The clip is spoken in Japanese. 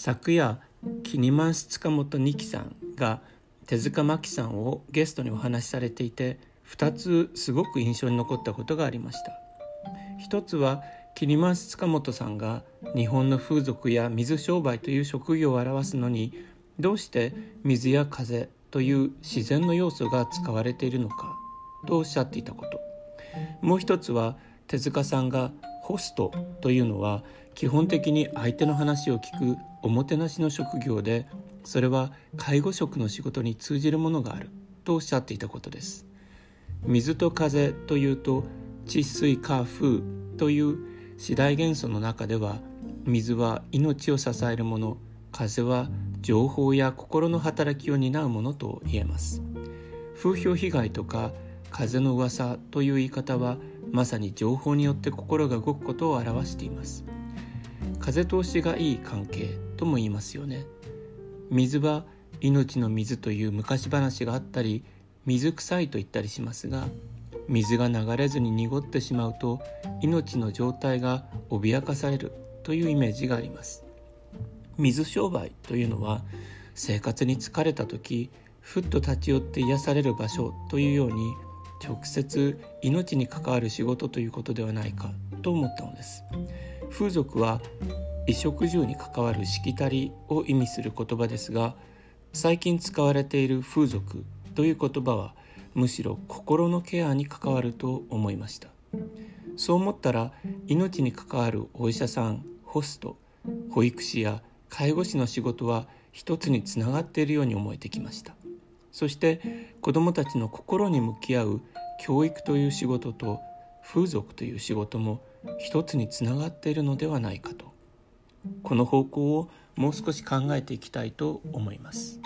昨夜キニマンス塚本二木さんが手塚真紀さんをゲストにお話しされていて2つすごく印象に残ったことがありました。一つはキニマンス塚本さんが日本の風俗や水商売という職業を表すのにどうして水や風という自然の要素が使われているのかとおっしゃっていたこと。もう一つは手塚さんがホストというのは基本的に相手の話を聞くおもてなしの職業でそれは介護職の仕事に通じるものがあるとおっしゃっていたことです。水と風というと地水火風という四大元素の中では水は命を支えるもの風は情報や心の働きを担うものと言えます。風評被害とか風の噂という言い方はまさに情報によって心が動くことを表しています。風通しがいい関係とも言いますよね。水は命の水という昔話があったり水臭いと言ったりしますが水が流れずに濁ってしまうと命の状態が脅かされるというイメージがあります。水商売というのは生活に疲れた時ふっと立ち寄って癒される場所というように直接命に関わる仕事ということではないかと思ったのです。風俗は衣食住に関わるしきたりを意味する言葉ですが最近使われている風俗という言葉はむしろ心のケアに関わると思いました。そう思ったら命に関わるお医者さんホスト保育士や介護士の仕事は一つにつながっているように思えてきました。そして子どもたちの心に向き合う教育という仕事と風俗という仕事も一つにつながっているのではないかとこの方向をもう少し考えていきたいと思います。